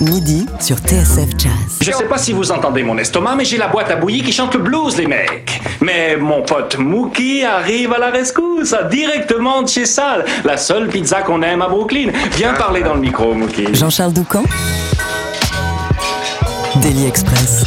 Midi sur TSF Jazz. Je sais pas si vous entendez mon estomac, mais j'ai la boîte à bouillie qui chante le blues, les mecs. Mais mon pote Mookie arrive à la rescousse, directement de chez Sal, la seule pizza qu'on aime à Brooklyn. Viens parler dans le micro, Mookie. Jean-Charles Doucan Daily Express.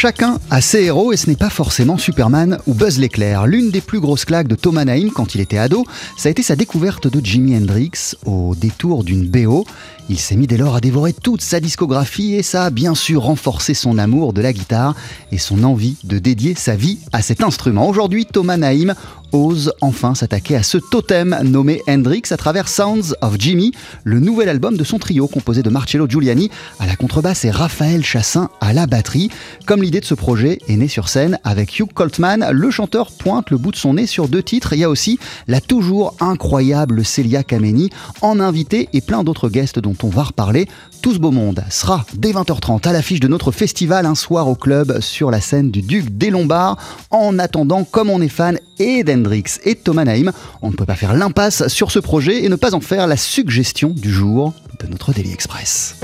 Chacun a ses héros et ce n'est pas forcément Superman ou Buzz l'éclair. L'une des plus grosses claques de Thomas Naïm quand il était ado, ça a été sa découverte de Jimi Hendrix au détour d'une BO. Il s'est mis dès lors à dévorer toute sa discographie et ça a bien sûr renforcé son amour de la guitare et son envie de dédier sa vie à cet instrument. Aujourd'hui, Thomas Naïm ose enfin s'attaquer à ce totem nommé Hendrix à travers Sounds of Jimmy, le nouvel album de son trio composé de Marcello Giuliani à la contrebasse et Raphaël Chassin à la batterie. Comme l'idée de ce projet est née sur scène avec Hugh Coltman, le chanteur pointe le bout de son nez sur deux titres. Il y a aussi la toujours incroyable Celia Kameni en invité et plein d'autres guests dont on va reparler. Tout ce beau monde sera dès 20h30 à l'affiche de notre festival un soir au club sur la scène du Duc des Lombards. En attendant, comme on est fan et d'Hendrix et de Thomas Naïm, on ne peut pas faire l'impasse sur ce projet et ne pas en faire la suggestion du jour de notre Daily Express.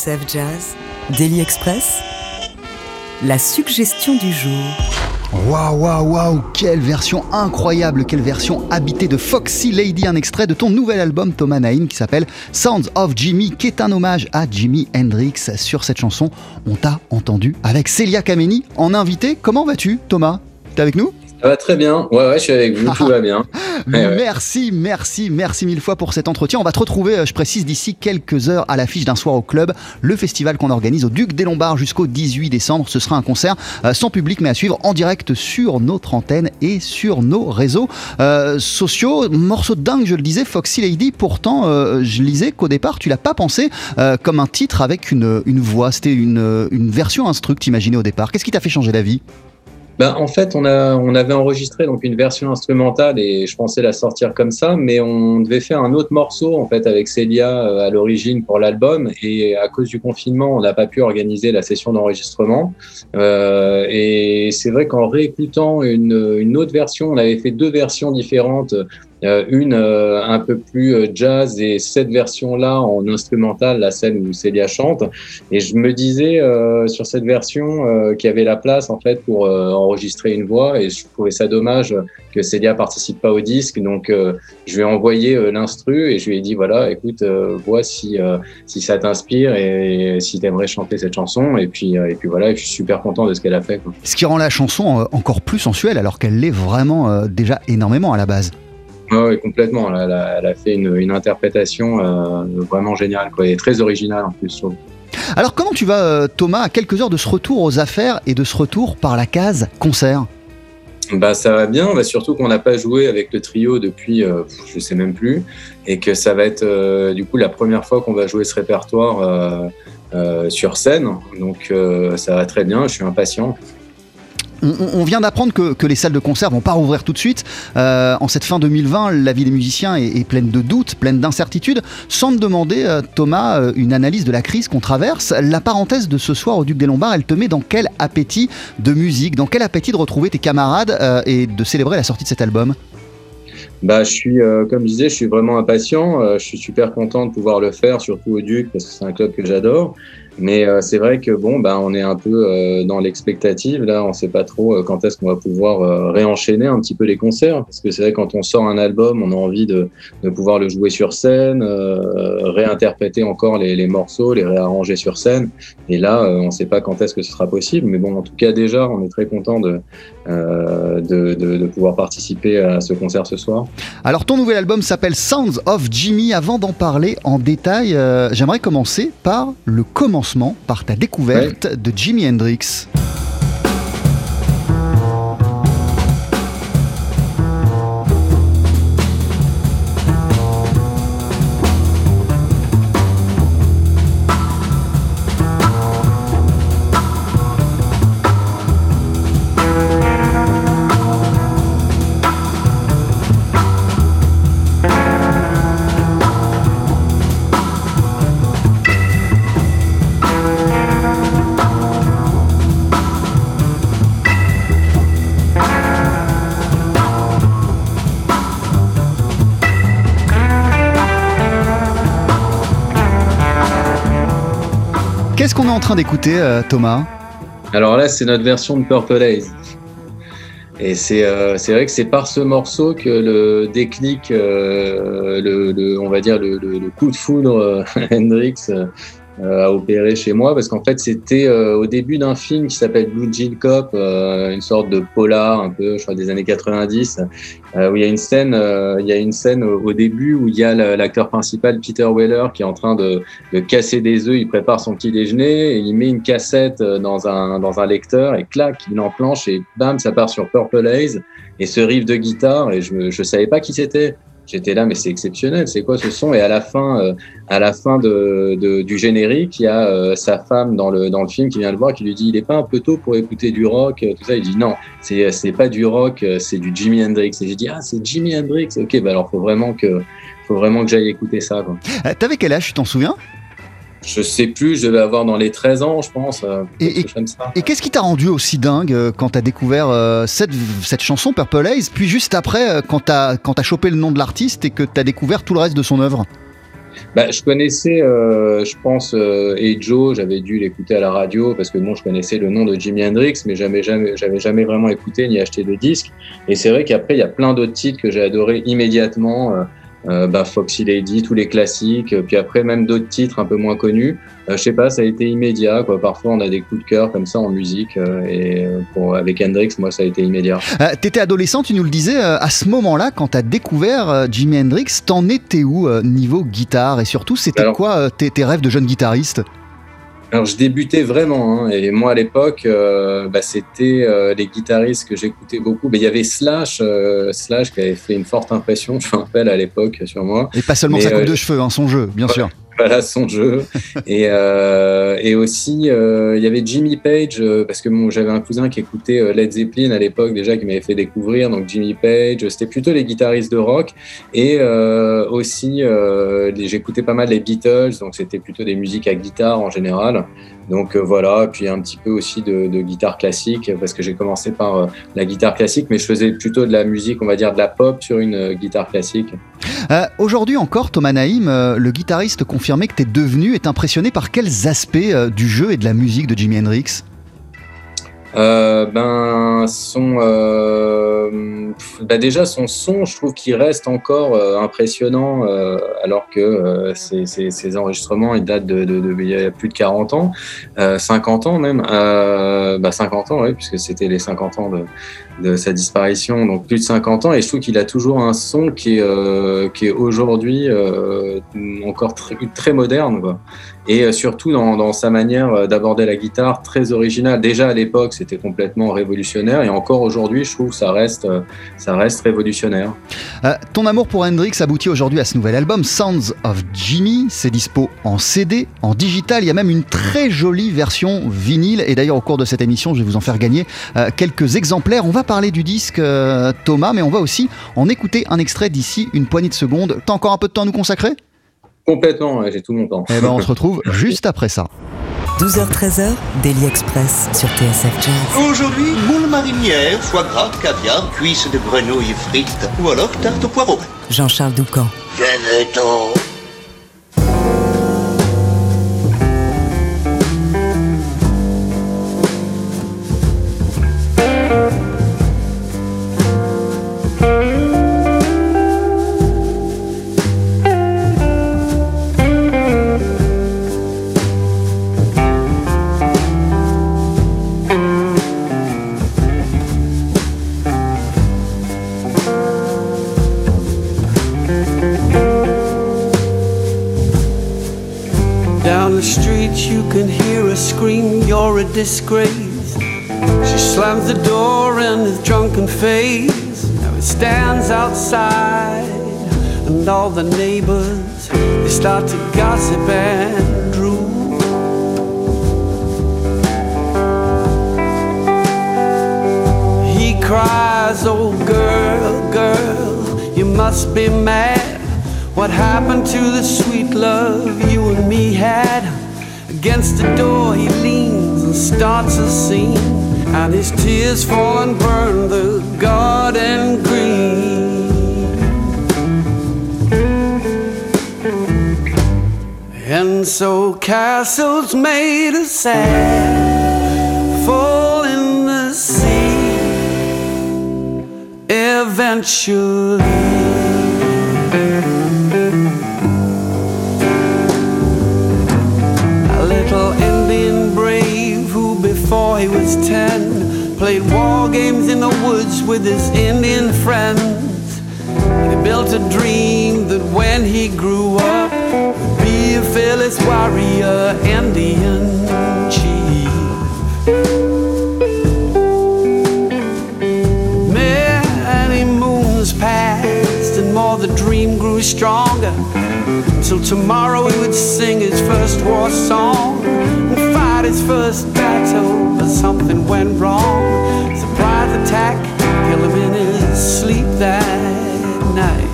TSF Jazz, Daily Express, la suggestion du jour. Waouh, waouh, waouh, quelle version incroyable, quelle version habitée de Foxy Lady, un extrait de ton nouvel album Thomas Naïm qui s'appelle Sounds of Jimmy, qui est un hommage à Jimi Hendrix. Sur cette chanson, on t'a entendu avec Celia Kameni en invité. Comment vas-tu, Thomas? T'es avec nous? Ça va très bien. Ouais, ouais, je suis avec vous, tout va bien. Ouais. Merci, merci, merci mille fois pour cet entretien. On va te retrouver, euh, je précise, d'ici quelques heures à l'affiche d'un soir au club, le festival qu'on organise au Duc des Lombards jusqu'au 18 décembre. Ce sera un concert euh, sans public, mais à suivre en direct sur notre antenne et sur nos réseaux euh, sociaux. Morceau de dingue, je le disais, Foxy Lady. Pourtant, euh, je lisais qu'au départ, tu l'as pas pensé euh, comme un titre avec une, une voix. C'était une, une version instruct imaginée au départ. Qu'est-ce qui t'a fait changer d'avis? Ben, en fait, on, a, on avait enregistré donc une version instrumentale et je pensais la sortir comme ça, mais on devait faire un autre morceau en fait avec Célia euh, à l'origine pour l'album et à cause du confinement, on n'a pas pu organiser la session d'enregistrement. Euh, et c'est vrai qu'en réécoutant une, une autre version, on avait fait deux versions différentes. Euh, une euh, un peu plus euh, jazz et cette version-là en instrumental, la scène où Célia chante. Et je me disais sur cette version qu'il y avait la place en fait pour enregistrer une voix et je trouvais ça dommage que Célia participe pas au disque. Donc je lui ai envoyé l'instru et je lui ai dit voilà, écoute, vois si si ça t'inspire et, si t'aimerais chanter cette chanson. Et puis et puis voilà, et je suis super content de ce qu'elle a fait. Ce qui rend la chanson encore plus sensuelle alors qu'elle l'est vraiment déjà énormément à la base. Ouais, ouais, complètement. Elle a, elle fait une, une interprétation euh, vraiment géniale, quoi, et très originale en plus. Alors comment tu vas euh, Thomas à quelques heures de ce retour aux affaires et de ce retour par la case concert? Bah ça va bien, bah, surtout qu'on n'a pas joué avec le trio depuis, euh, je sais même plus, et que ça va être euh, du coup la première fois qu'on va jouer ce répertoire sur scène. Donc ça va très bien, je suis impatient. On, vient d'apprendre que, les salles de concert vont pas rouvrir tout de suite. Euh, en cette fin 2020, la vie des musiciens est, pleine de doutes, pleine d'incertitudes. Sans te demander, euh, Thomas, euh, une analyse de la crise qu'on traverse, la parenthèse de ce soir au Duc des Lombards, elle te met dans quel appétit de musique, dans quel appétit de retrouver tes camarades et de célébrer la sortie de cet album? Bah, je suis, comme je disais, je suis vraiment impatient. Je suis super content de pouvoir le faire, surtout au Duc, parce que c'est un club que j'adore. Mais euh, c'est vrai que bon, bah, on est un peu euh, dans l'expectative. Là, on sait pas trop euh, quand est-ce qu'on va pouvoir réenchaîner un petit peu les concerts, parce que c'est vrai quand on sort un album, on a envie de, de pouvoir le jouer sur scène, réinterpréter encore les, les morceaux, les réarranger sur scène. Et là, on sait pas quand est-ce que ce sera possible. Mais bon, en tout cas, déjà, on est très content de, de, de, pouvoir participer à ce concert ce soir. Alors ton nouvel album s'appelle Sounds of Jimmy. Avant d'en parler en détail, j'aimerais commencer par le commencement, par ta découverte de Jimi Hendrix. En train d'écouter, euh, Thomas Alors là, c'est notre version de Purple Haze. Et c'est euh, vrai que c'est par ce morceau que le déclic, euh, le, on va dire le coup de foudre euh, Hendrix euh, a opéré chez moi parce qu'en fait c'était euh, au début d'un film qui s'appelle Blue Jean Cop, euh, une sorte de polar un peu, je crois des années 90, euh, où il y a une scène, euh, il y a une scène au, au début où il y a la- l'acteur principal Peter Weller qui est en train de, de casser des œufs, il prépare son petit déjeuner, il met une cassette euh, dans un, dans un lecteur et clac, il enclenche et bam, ça part sur Purple Haze et ce riff de guitare et je, je savais pas qui c'était. J'étais là, mais c'est exceptionnel, c'est quoi ce son? Et à la fin, euh, à la fin du générique, il y a euh, sa femme dans le, dans le film qui vient le voir, qui lui dit, il est pas un peu tôt pour écouter du rock, euh, tout ça. Il dit non, c'est c'est pas du rock, c'est du Jimi Hendrix. Et j'ai dit ah c'est Jimi Hendrix. Ok, bah alors faut vraiment que faut vraiment que j'aille écouter ça. T'avais quel âge, tu t'en souviens? Je sais plus, je devais avoir dans les 13 ans, je pense. euh, Et- qu'est-ce qui t'a rendu aussi dingue euh, quand t'as découvert euh, cette, cette chanson Purple Haze, puis juste après, quand t'as quand t'as chopé le nom de l'artiste et que t'as découvert tout le reste de son œuvre? Bah, je connaissais, euh, je pense, euh, et Joe, j'avais dû l'écouter à la radio parce que bon, je connaissais le nom de Jimi Hendrix, mais jamais, jamais, j'avais jamais vraiment écouté ni acheté de disques. Et c'est vrai qu'après, il y a plein d'autres titres que j'ai adoré immédiatement. Euh, bah, Foxy Lady, tous les classiques, puis après même d'autres titres un peu moins connus. Euh, je sais pas, ça a été immédiat. Quoi. Parfois, on a des coups de cœur comme ça en musique, euh, et euh, pour, avec Hendrix, moi, ça a été immédiat. T'étais adolescent, tu nous le disais, à ce moment-là, quand t'as découvert Jimi Hendrix, t'en étais où niveau guitare? Et surtout, c'était quoi tes, tes rêves de jeune guitariste? Alors je débutais vraiment, hein, et moi à l'époque, euh, bah, c'était euh, les guitaristes que j'écoutais beaucoup. Mais il y avait Slash, euh, Slash qui avait fait une forte impression, je me rappelle à l'époque sur moi. Et pas seulement Mais, sa coupe euh, de cheveux, hein, son jeu, bien sûr. Voilà son jeu. et, euh, et aussi, euh, il y avait Jimmy Page, euh, parce que j'avais un cousin qui écoutait Led Zeppelin à l'époque déjà, qui m'avait fait découvrir. Donc Jimmy Page, c'était plutôt les guitaristes de rock. Et aussi, j'écoutais pas mal les Beatles, donc c'était plutôt des musiques à guitare en général. Donc euh, voilà, puis un petit peu aussi de, guitare classique, parce que j'ai commencé par euh, la guitare classique, mais je faisais plutôt de la musique, on va dire de la pop sur une euh, guitare classique. Aujourd'hui encore, Thomas Naïm, le guitariste confirmé que t'es devenu, est impressionné par quels aspects du jeu et de la musique de Jimi Hendrix? Euh, ben son euh, bah déjà son son je trouve qu'il reste encore euh, impressionnant euh, alors que euh, ces, ces- ces enregistrements ils datent de, de, de- il y a plus de 40 ans euh, 50 ans même euh, bah 50 ans oui puisque c'était les 50 ans de, sa disparition donc plus de 50 ans et je trouve qu'il a toujours un son qui est euh, qui est aujourd'hui euh, encore très, très moderne quoi et euh, surtout dans, sa manière euh, d'aborder la guitare très originale. Déjà à l'époque, c'était complètement révolutionnaire et encore aujourd'hui, je trouve que ça reste, euh, ça reste révolutionnaire. Ton amour pour Hendrix aboutit aujourd'hui à ce nouvel album, Sounds of Jimmy. C'est dispo en CD, en digital. Il y a même une très jolie version vinyle. Et d'ailleurs, au cours de cette émission, je vais vous en faire gagner quelques exemplaires. On va parler du disque, Thomas, mais on va aussi en écouter un extrait d'ici une poignée de secondes. T'as encore un peu de temps à nous consacrer? Complètement, ouais, j'ai tout mon temps. Eh ben, on se retrouve juste après ça. 12h-13h, Daily Express sur TSF Jazz. Aujourd'hui, moule marinière, foie gras, caviar, cuisses de grenouille frites ou alors tarte au poireau. Jean-Charles Doucan. Venez-t'en. Disgrace. She slams the door in his drunken face. Now it stands outside, and all the neighbors they start to gossip and drool. He cries, Oh, girl, girl, you must be mad. What happened to the sweet love you and me had? Against the door, he leans starts a scene, and his tears fall and burn the garden green. And so castles made of sand fall in the sea eventually. With his Indian friends. He built a dream that when he grew up, would be a fearless warrior Indian chief. Many moons passed, and more the dream grew stronger. Till tomorrow he would sing his first war song and fight his first battle, but something went wrong. Surprise attack him his sleep that night.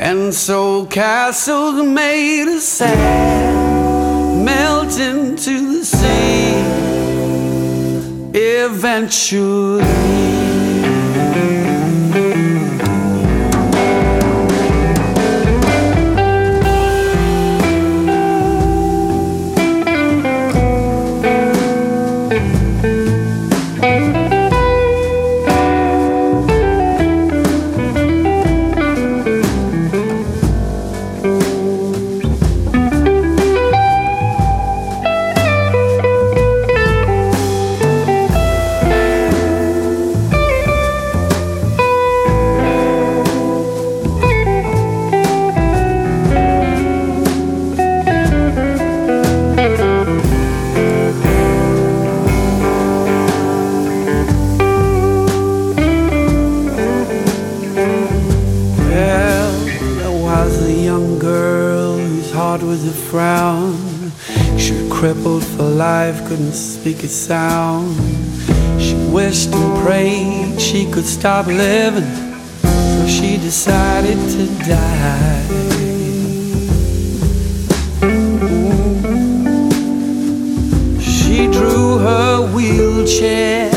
And so castles made of sand melt into the sea eventually. A sound. She wished and prayed she could stop living, so she decided to die. She drew her wheelchair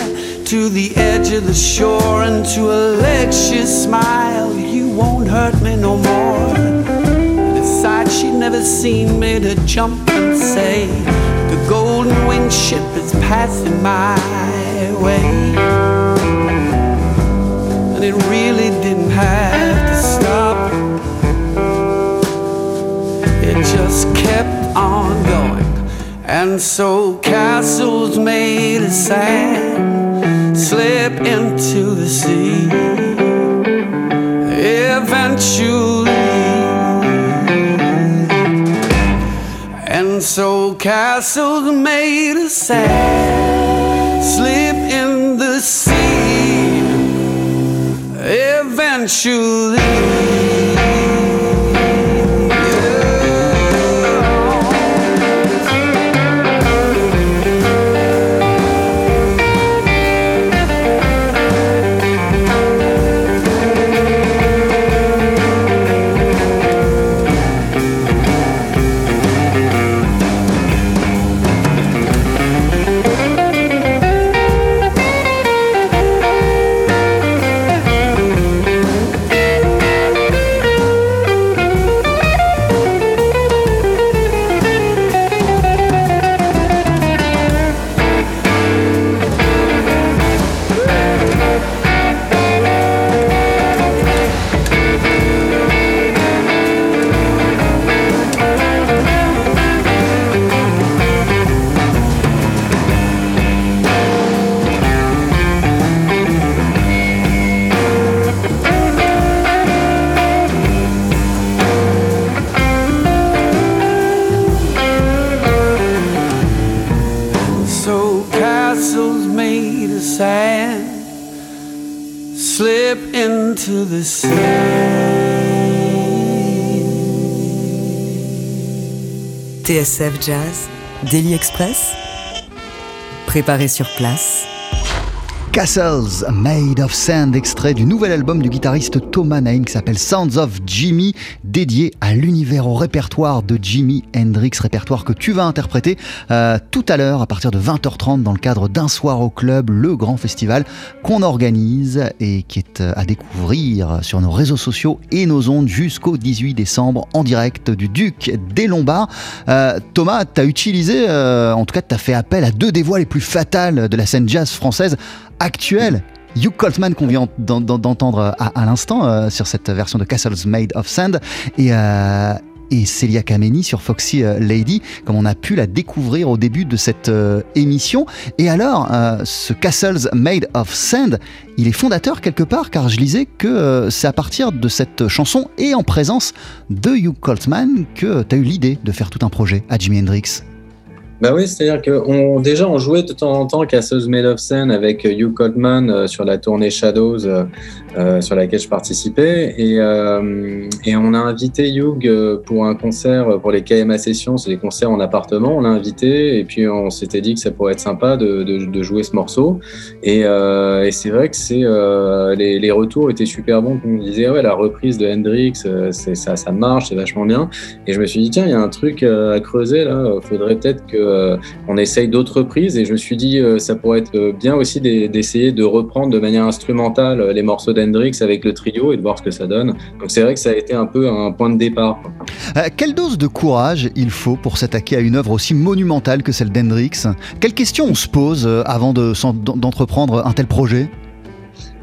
to the edge of the shore and to a she smiled. You won't hurt me no more. Decide she'd never seen made her jump and say, golden winged ship is passing my way. And it really didn't have to stop, it just kept on going. And so castles made of sand slip into the sea. Eventually, castles made of sand slip in the sea. Eventually. Jazz, Daily Express, préparé sur place. Castles Made of Sand, extrait du nouvel album du guitariste Thomas Naim qui s'appelle Sounds of Jimmy, dédié à l'univers, au répertoire de Jimi Hendrix, répertoire que tu vas interpréter euh, tout à l'heure à partir de 20h30 dans le cadre d'un soir au club, le grand festival qu'on organise et qui est euh, à découvrir sur nos réseaux sociaux et nos ondes jusqu'au 18 décembre en direct du Duc des Lombards. Euh, Thomas, tu as utilisé, euh, en tout cas tu as fait appel à deux des voix les plus fatales de la scène jazz française actuelle. Hugh Coltman qu'on vient d'en- d'en- d'entendre à, à l'instant euh, sur cette version de Castles Made of Sand. Et, euh, et Celia Kameni sur Foxy euh, Lady comme on a pu la découvrir au début de cette euh, émission. Et alors euh, ce Castles Made of Sand il est fondateur quelque part car je lisais que euh, c'est à partir de cette chanson et en présence de Hugh Coltman que tu as eu l'idée de faire tout un projet à Jimi Hendrix Bah oui, c'est-à-dire que déjà on jouait de temps en temps Castles Made of Sand avec Hugh Coltman euh, sur la tournée Shadows euh, euh, sur laquelle je participais. Et, euh, on a invité Hugh euh, pour un concert pour les KMA Sessions, c'est des concerts en appartement, on l'a invité et puis on s'était dit que ça pourrait être sympa de, de, jouer ce morceau. Et, euh, c'est vrai que euh, les, retours étaient super bons, on me disait. Ouais la reprise de Hendrix euh, ça, ça marche, c'est vachement bien. Et je me suis dit tiens il y a un truc euh, à creuser là, faudrait peut-être que euh, on essaye d'autres reprises et je me suis dit euh, ça pourrait être euh, bien aussi d'e- d'essayer de reprendre de manière instrumentale les morceaux d'Hendrix avec le trio et de voir ce que ça donne. Donc c'est vrai que ça a été un peu un point de départ. quelle dose de courage il faut pour s'attaquer à une œuvre aussi monumentale que celle d'Hendrix? Quelles questions on se pose avant d'entreprendre un tel projet?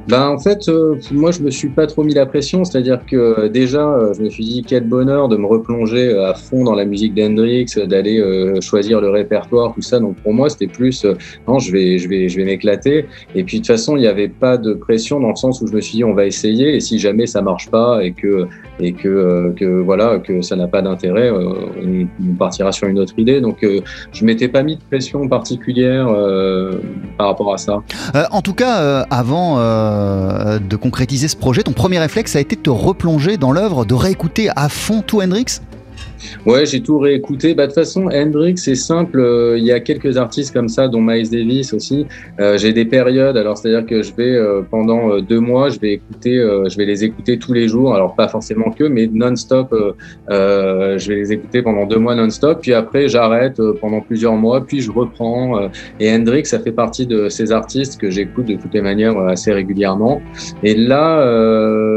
Ben, en fait, euh, moi, je me suis pas trop mis la pression. C'est-à-dire que euh, déjà, euh, je me suis dit quel bonheur de me replonger euh, à fond dans la musique d'Hendrix, d'aller euh, choisir le répertoire, tout ça. Donc pour moi, c'était plus euh, non, je vais, je vais, je vais m'éclater. Et puis de toute façon, il n'y avait pas de pression dans le sens où je me suis dit on va essayer. Et si jamais ça marche pas et que et que, que voilà que ça n'a pas d'intérêt, on, on partira sur une autre idée. Donc je m'étais pas mis de pression particulière par rapport à ça. En tout cas, avant de concrétiser ce projet, ton premier réflexe a été de te replonger dans l'œuvre, de réécouter à fond tout Hendrix Ouais, j'ai tout réécouté. Bah, de toute façon, Hendrix, c'est simple. euh, Il y a quelques artistes comme ça, dont Miles Davis aussi. Euh, j'ai des périodes. Alors, c'est-à-dire que je vais, euh, pendant deux mois, je vais écouter, je vais les écouter tous les jours. Alors, pas forcément que, mais non-stop. je vais les écouter pendant deux mois non-stop. Puis après, j'arrête pendant plusieurs mois. Puis je reprends. et Hendrix, ça fait partie de ces artistes que j'écoute de toutes les manières assez régulièrement. Et là,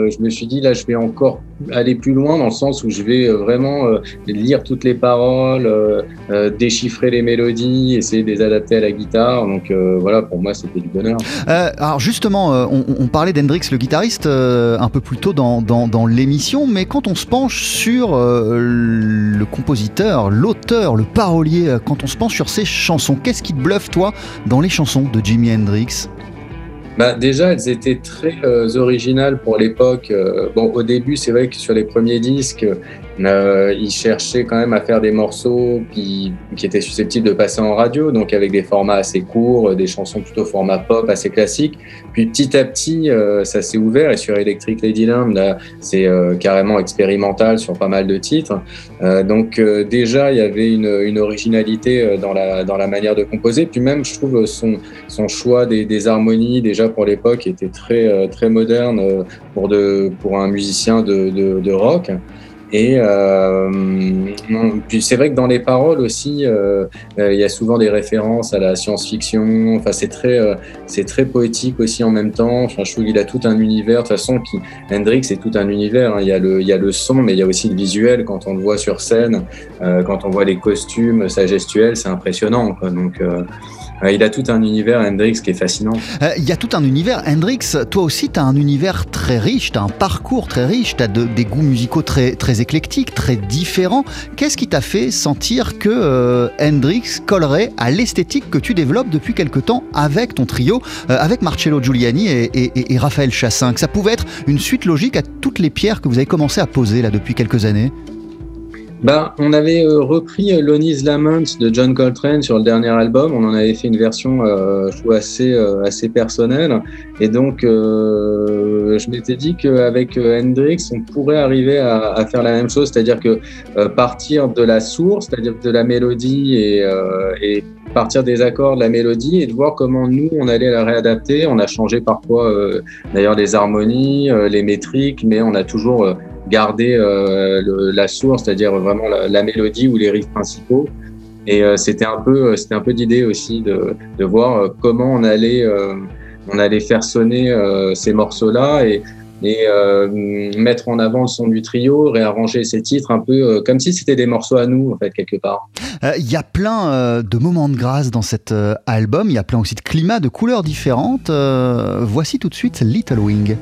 je me suis dit, là, je vais encore aller plus loin dans le sens où je vais vraiment lire toutes les paroles, euh, euh, déchiffrer les mélodies, essayer de les adapter à la guitare. Donc euh, voilà, pour moi, c'était du bonheur. Alors justement, on, on parlait d'Hendrix le guitariste un peu plus tôt dans, dans, dans l'émission, mais quand on se penche sur le compositeur, l'auteur, le parolier, quand on se penche sur ses chansons, qu'est-ce qui te bluffe toi dans les chansons de Jimi Hendrix? Bah, déjà, elles étaient très euh, originales pour l'époque. Euh, bon, au début, c'est vrai que sur les premiers disques, euh, ils cherchaient quand même à faire des morceaux qui, qui étaient susceptibles de passer en radio, donc avec des formats assez courts, euh, des chansons plutôt format pop assez classiques. Puis petit à petit, euh, ça s'est ouvert et sur Electric Ladyland, là, c'est euh, carrément expérimental sur pas mal de titres. Donc déjà, il y avait une, une originalité dans la, dans la manière de composer. Puis même, je trouve son, son choix des, des harmonies, déjà pour l'époque, était très, très moderne pour, de, pour un musicien de, de, de rock. Et euh, c'est vrai que dans les paroles aussi, euh, euh, il y a souvent des références à la science-fiction. Enfin, c'est très, c'est très poétique aussi en même temps. Enfin, je trouve qu'il a tout un univers. De toute façon, qui, Hendrix, c'est tout un univers. hein. Il y a le, il y a le son, mais il y a aussi le visuel quand on le voit sur scène, quand on voit les costumes, sa gestuelle, c'est impressionnant. Quoi. Donc, il a tout un univers Hendrix qui est fascinant. Euh, Il y a tout un univers. Hendrix, toi aussi, tu as un univers très riche, tu as un parcours très riche, tu as des goûts musicaux très, très éclectiques, très différents. Qu'est-ce qui t'a fait sentir que euh, Hendrix collerait à l'esthétique que tu développes depuis quelque temps avec ton trio, euh, avec Marcello Giuliani et- et Raphaël Chassin Que ça pouvait être une suite logique à toutes les pierres que vous avez commencé à poser là depuis quelques années Ben, on avait euh, repris euh, Lonnie's Lament de John Coltrane sur le dernier album. On en avait fait une version, euh, assez, euh, assez personnelle. Et donc, euh, je m'étais dit qu'avec euh, Hendrix, on pourrait arriver à, à faire la même chose, c'est-à-dire que partir de la source, c'est-à-dire de la mélodie et, et partir des accords de la mélodie et de voir comment nous, on allait la réadapter. On a changé parfois, euh, d'ailleurs, les harmonies, euh, les métriques, mais on a toujours... euh, garder euh, la source, c'est-à-dire vraiment la, mélodie ou les riffs principaux. Et euh, c'était un peu, c'était un peu l'idée aussi de, voir euh, comment on allait, euh, on allait faire sonner euh, ces morceaux-là et, et euh, mettre en avant le son du trio, réarranger ces titres un peu euh, comme si c'était des morceaux à nous en fait quelque part. Euh, Il y a plein euh, de moments de grâce dans cet euh, album, il y a plein aussi de climats, de couleurs différentes. Euh, voici tout de suite Little Wing.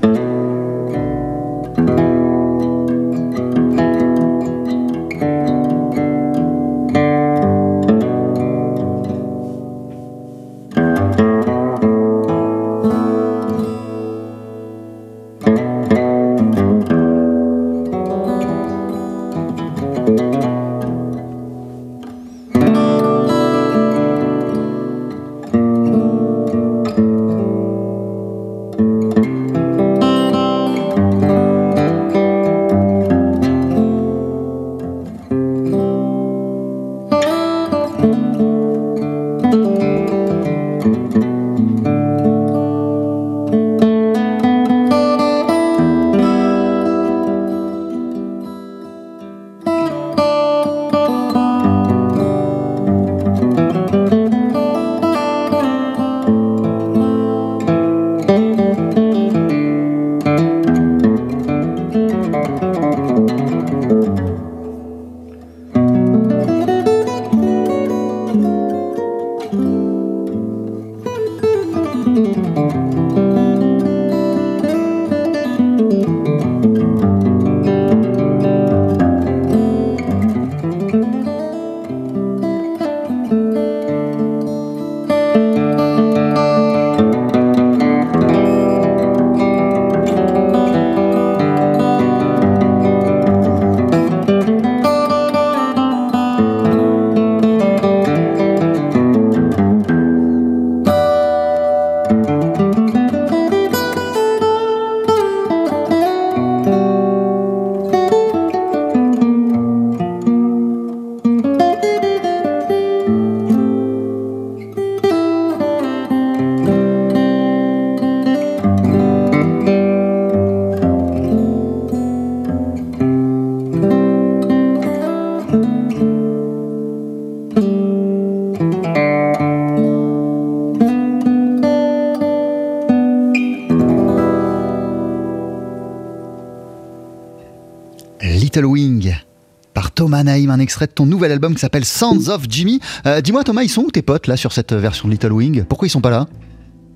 De ton nouvel album qui s'appelle Sounds of Jimmy. Euh, dis-moi Thomas, ils sont où tes potes là sur cette version de Little Wing? Pourquoi ils sont pas là?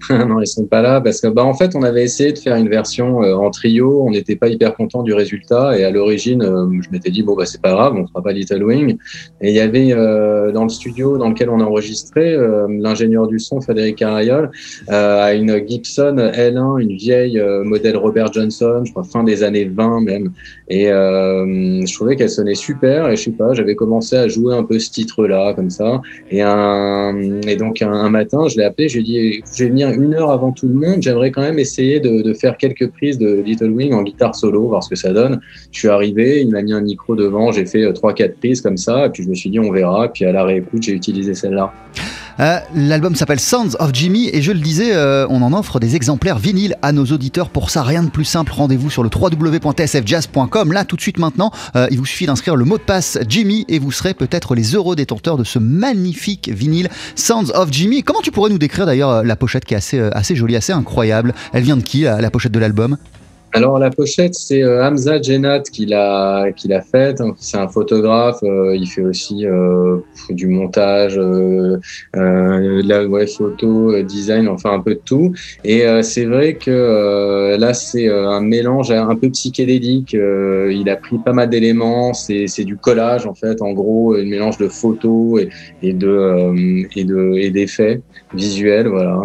non, ils sont pas là parce que bah en fait on avait essayé de faire une version euh, en trio, on n'était pas hyper content du résultat. Et à l'origine euh, je m'étais dit bon bah c'est pas grave, on fera pas Little Wing. Et il y avait euh, dans le studio dans lequel on a enregistré l'ingénieur du son Frédéric Carayol a une Gibson L1, une vieille modèle Robert Johnson, je crois fin des années 20 même. Et je trouvais qu'elle sonnait super. Et je sais pas, j'avais commencé à jouer un peu ce titre là comme ça. Et un et donc un, un matin je l'ai appelé, j'ai dit je vais venir une heure avant tout le monde, j'aimerais quand même essayer de, faire quelques prises de Little Wing en guitare solo, voir ce que ça donne. Je suis arrivé, il m'a mis un micro devant, j'ai fait euh, trois, quatre prises comme ça, et puis je me suis dit on verra, puis à la réécoute, j'ai utilisé celle-là. Euh, l'album s'appelle Sounds of Jimmy et je le disais, euh, on en offre des exemplaires vinyles à nos auditeurs. Pour ça, rien de plus simple. Rendez-vous sur le www.tsfjazz.com. Là, tout de suite maintenant, il vous suffit d'inscrire le mot de passe Jimmy et vous serez peut-être les heureux détenteurs de ce magnifique vinyle Sounds of Jimmy. Comment tu pourrais nous décrire d'ailleurs la pochette qui est assez jolie, assez incroyable? Elle vient de qui la pochette de l'album? Alors la pochette, c'est euh, Hamza Jenat qui l'a qui l'a faite. C'est un photographe. Euh, il fait aussi euh, du montage, de la ouais, photo, design, enfin un peu de tout. Et c'est vrai que là c'est un mélange un peu psychédélique. il a pris pas mal d'éléments. C'est c'est du collage en fait. En gros, un mélange de photos et, et de et de et d'effets visuels. Voilà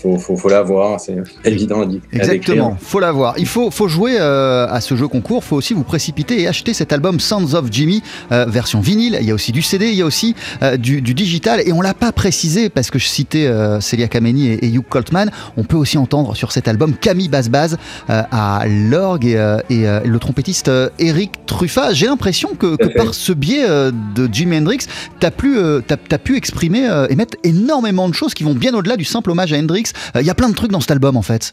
faut, faut, faut l'avoir, c'est évident. Exactement, faut l'avoir. Il faut, faut jouer euh, à ce jeu concours, faut aussi vous précipiter et acheter cet album Sounds of Jimmy, euh, version vinyle. Il y a aussi du CD, il y a aussi euh, du, du, digital. Et on l'a pas précisé parce que je citais Celia Kameni et, Hugh Coltman. On peut aussi entendre sur cet album Camille Basse à l'orgue et, et le trompettiste Eric Truffat. J'ai l'impression que, que par ce biais de Jimi Hendrix, tu as, as, pu exprimer et mettre énormément de choses qui vont bien au-delà du simple hommage à Hendrix il y a plein de trucs dans cet album en fait.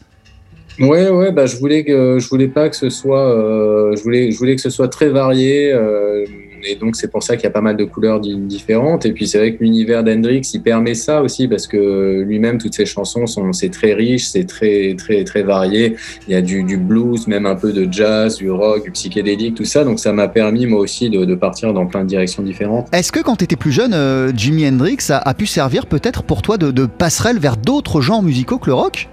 Ouais, ouais, bah je voulais que je voulais pas que ce soit, euh, je voulais, je voulais que ce soit très varié. Euh, et donc c'est pour ça qu'il y a pas mal de couleurs différentes. Et puis c'est vrai que l'univers d'Hendrix, il permet ça aussi parce que lui-même, toutes ses chansons sont, c'est très riche, c'est très, très, très varié. Il y a du, blues, même un peu de jazz, du rock, du psychédélique, tout ça. Donc ça m'a permis moi aussi de, partir dans plein de directions différentes. Est-ce que quand tu étais plus jeune, euh, Jimi Hendrix a, pu servir peut-être pour toi de passerelle vers d'autres genres musicaux que le rock?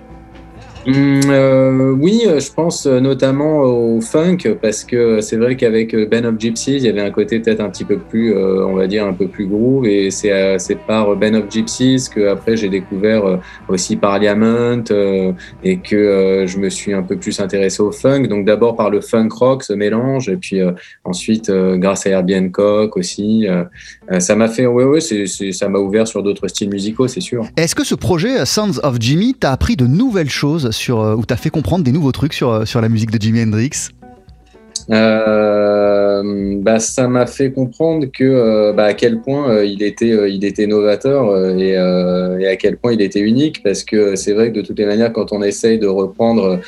Hum, euh, oui, euh, je pense euh, notamment au funk parce que c'est vrai qu'avec Ben of Gypsies, il y avait un côté peut-être un petit peu plus, on va dire un peu plus groove et c'est par Ben of Gypsies que après j'ai découvert aussi Parliament et que je me suis un peu plus intéressé au funk. Donc d'abord par le funk rock, ce mélange et puis ensuite grâce à Herbie Hancock aussi, ça m'a fait, ouais ouais, ça m'a ouvert sur d'autres styles musicaux, c'est sûr. Est-ce que ce projet Sounds of Jimmy t'a appris de nouvelles choses sur, euh, où t'as fait comprendre des nouveaux trucs sur, euh, sur la musique de Jimi Hendrix euh, bah, ça m'a fait comprendre que euh, bah, à quel point euh, il était il était novateur et, à quel point il était unique parce que c'est vrai que de toutes les manières quand on essaye de reprendre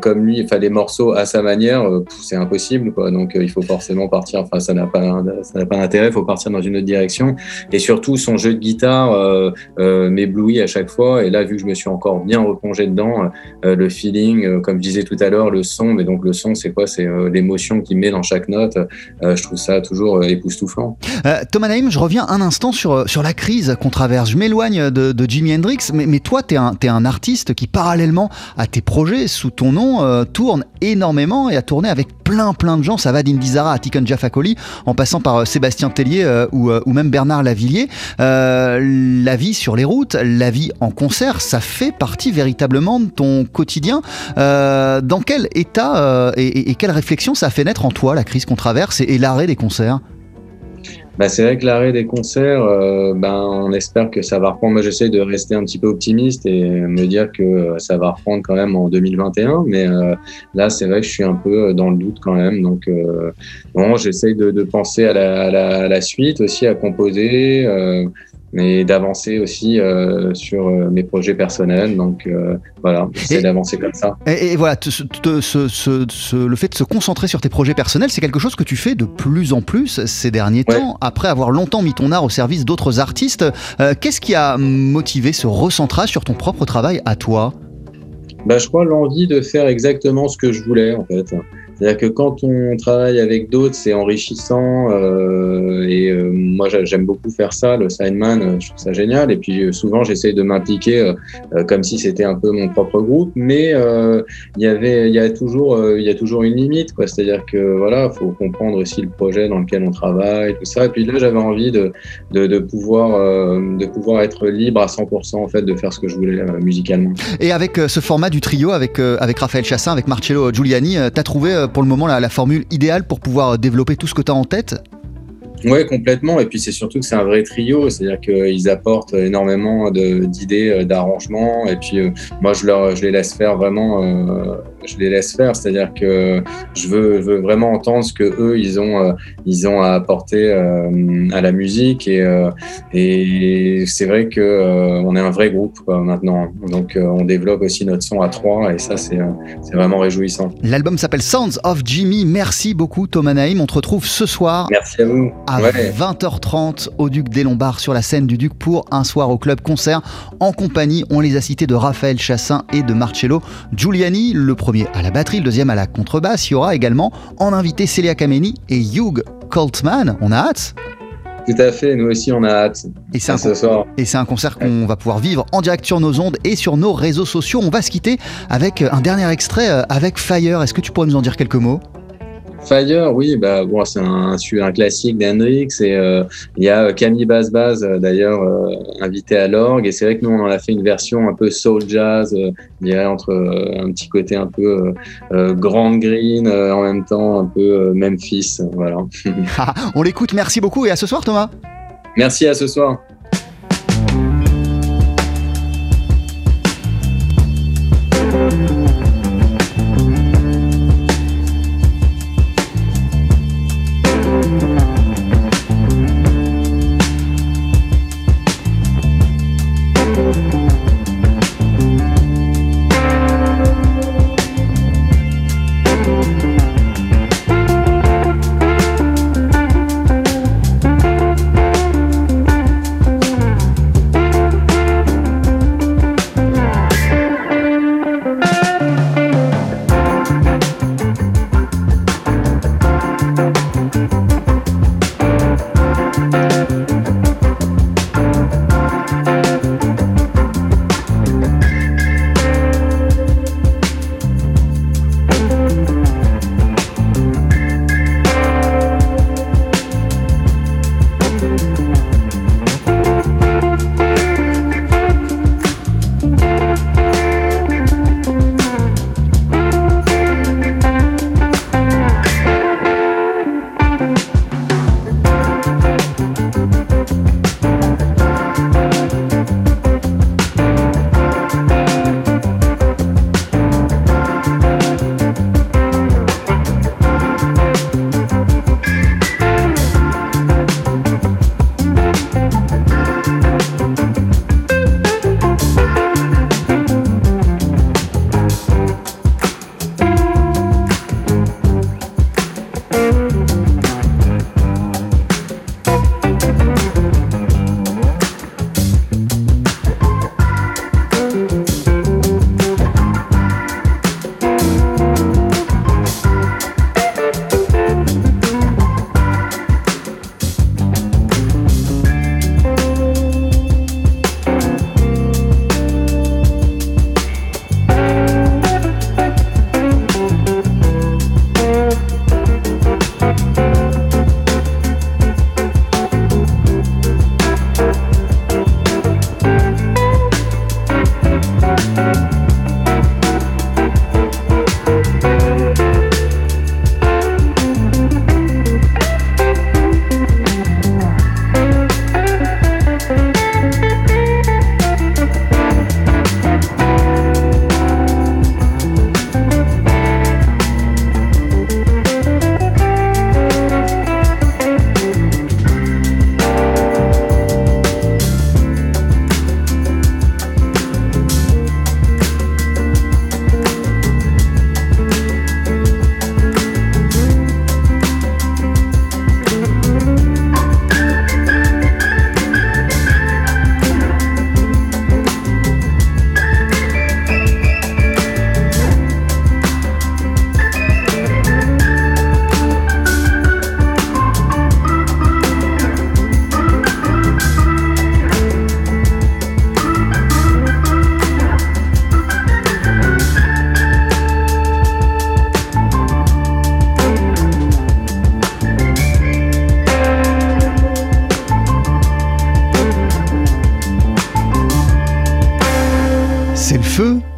comme lui enfin les morceaux à sa manière c'est impossible quoi. Donc il faut forcément partir enfin ça n'a pas ça n'a pas d'intérêt faut partir dans une autre direction. Et surtout son jeu de guitare m'éblouit à chaque fois. Et là vu que je me suis encore bien replongé dedans le feeling comme je disais tout à l'heure le son mais donc le son c'est quoi? C'est l'émotion qu'il met dans chaque note. Euh, je trouve ça toujours euh, époustouflant. Euh, Thomas Naïm, je reviens un instant sur, la crise qu'on traverse. Je m'éloigne de, Jimi Hendrix, mais, toi, tu es, un artiste qui, parallèlement à tes projets, sous ton nom, tourne énormément et a tourné avec plein plein de gens. Ça va d'Indizara à Tiken Jafakoli, en passant par Sébastien Tellier ou, même Bernard Lavillier. la vie sur les routes, la vie en concert, ça fait partie véritablement de ton quotidien. dans quel état et, et, et quelle réflexion ça a fait naître en toi, la crise qu'on traverse et, l'arrêt des concerts bah, c'est vrai que l'arrêt des concerts, euh, ben, on espère que ça va reprendre. Moi, j'essaie de rester un petit peu optimiste et me dire que euh, ça va reprendre quand même en 2021. Mais euh, là, c'est vrai que je suis un peu dans le doute quand même. Donc, bon, j'essaie de, penser à la, à la, suite aussi, à composer mais d'avancer aussi euh, sur euh, mes projets personnels. Donc euh, voilà, c'est d'avancer comme ça. Et, voilà, le fait de se concentrer sur tes projets personnels, c'est quelque chose que tu fais de plus en plus ces derniers temps, après avoir longtemps mis ton art au service d'autres artistes. Qu'est-ce qui a motivé ce recentrage sur ton propre travail à toi? Bah, je crois l'envie de faire exactement ce que je voulais en fait C'est-à-dire que quand on travaille avec d'autres, c'est enrichissant euh, et euh, moi j'aime beaucoup faire ça, le sideman, euh, je trouve ça génial. Et puis souvent j'essaye de m'impliquer comme si c'était un peu mon propre groupe, mais il y il y a toujours, y a toujours une limite. C'est-à-dire que voilà, faut comprendre aussi le projet dans lequel on travaille, tout ça. Et puis là j'avais envie de, de, pouvoir, de pouvoir être libre à 100% en fait de faire ce que je voulais musicalement. Et avec ce format du trio, avec avec Raphaël Chassin, avec Marcello Giuliani, tu as trouvé pour le moment la, la formule idéale pour pouvoir développer tout ce que tu as en tête oui, complètement. Et puis c'est surtout que c'est un vrai trio, c'est-à-dire qu'ils apportent énormément d'idées, euh, d'arrangements. Et puis euh, moi, je, leur, je les laisse faire vraiment, euh, je les laisse faire. C'est-à-dire que je veux, veux, vraiment entendre ce que eux ils ont, ils ont à apporter à la musique. Et, et c'est vrai que on est un vrai groupe maintenant. Donc on développe aussi notre son à trois, et ça c'est vraiment réjouissant. L'album s'appelle Sounds of Jimmy. Merci beaucoup Thomas Naïm. On te retrouve ce soir. Merci à vous à 20h30 au Duc des Lombards sur la scène du Duc pour un soir au club concert en compagnie, on les a cités, de Raphaël Chassin et de Marcello Giuliani, le premier à la batterie, le deuxième à la contrebasse. Il y aura également en invité Celia Kameni et Hugh Coltman. On a hâte tout à fait, nous aussi on a hâte. Et c'est un, ce soir. Et c'est un concert qu'on va pouvoir vivre en direct sur nos ondes et sur nos réseaux sociaux. On va se quitter avec un dernier extrait euh, avec Fire. Est-ce que tu pourrais nous en dire quelques mots? Fire, oui, bah bon, c'est un, un classique d'Hendrix et euh, il y a Camille Bass Bass euh, d'ailleurs euh, invité à l'orgue et c'est vrai que nous on en a fait une version un peu soul jazz, il y a entre un petit côté un peu grand green en même temps un peu Memphis, voilà. On l'écoute, merci beaucoup et à ce soir Thomas? Merci à ce soir.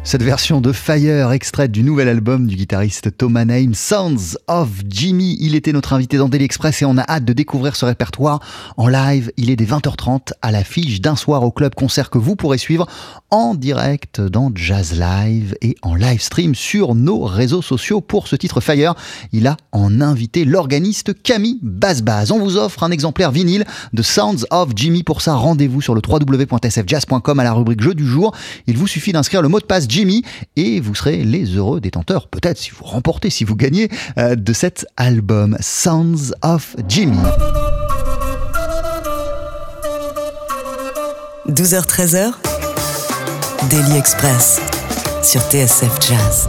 Cette version de Fire, extraite du nouvel album du guitariste Thomas Name, Sounds of Jimmy. Il était notre invité dans Daily Express et on a hâte de découvrir ce répertoire en live. Il est des 20h30 à l'affiche d'un soir au club concert que vous pourrez suivre en direct dans Jazz Live et en live stream sur nos réseaux sociaux. Pour ce titre Fire, il a en invité l'organiste Camille Basbaz. On vous offre un exemplaire vinyle de Sounds of Jimmy. Pour ça, rendez-vous sur le www.sfjazz.com à la rubrique jeu du jour. Il vous suffit d'inscrire le mot de passe Jimmy et vous serez les heureux détenteurs, peut-être si vous remportez, si vous gagnez, euh, de cet album Sounds of Jimmy. 12h-13h, Daily Express sur TSF Jazz.